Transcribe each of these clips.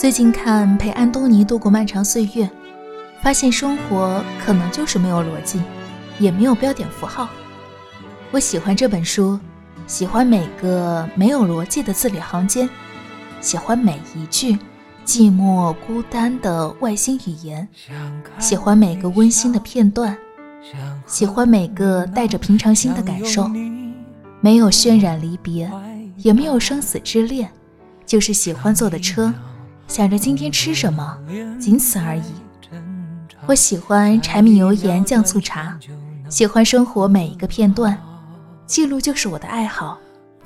最近看《陪安东尼度过漫长岁月》，发现生活可能就是没有逻辑，也没有标点符号。我喜欢这本书，喜欢每个没有逻辑的字里行间，喜欢每一句寂寞孤单的外星语言，喜欢每个温馨的片段，喜欢每个带着平常心的感受。没有渲染离别，也没有生死之恋，就是喜欢坐的车。想着今天吃什么，仅此而已。我喜欢柴米油盐酱醋茶，喜欢生活每一个片段，记录就是我的爱好，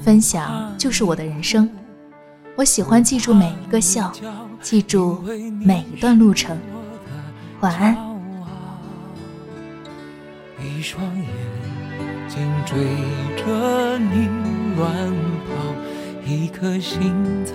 分享就是我的人生。我喜欢记住每一个笑，记住每一段路程。晚安。一双眼睛追着你乱跑，一颗心早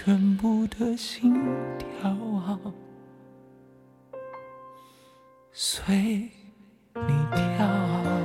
全部的心跳随你跳。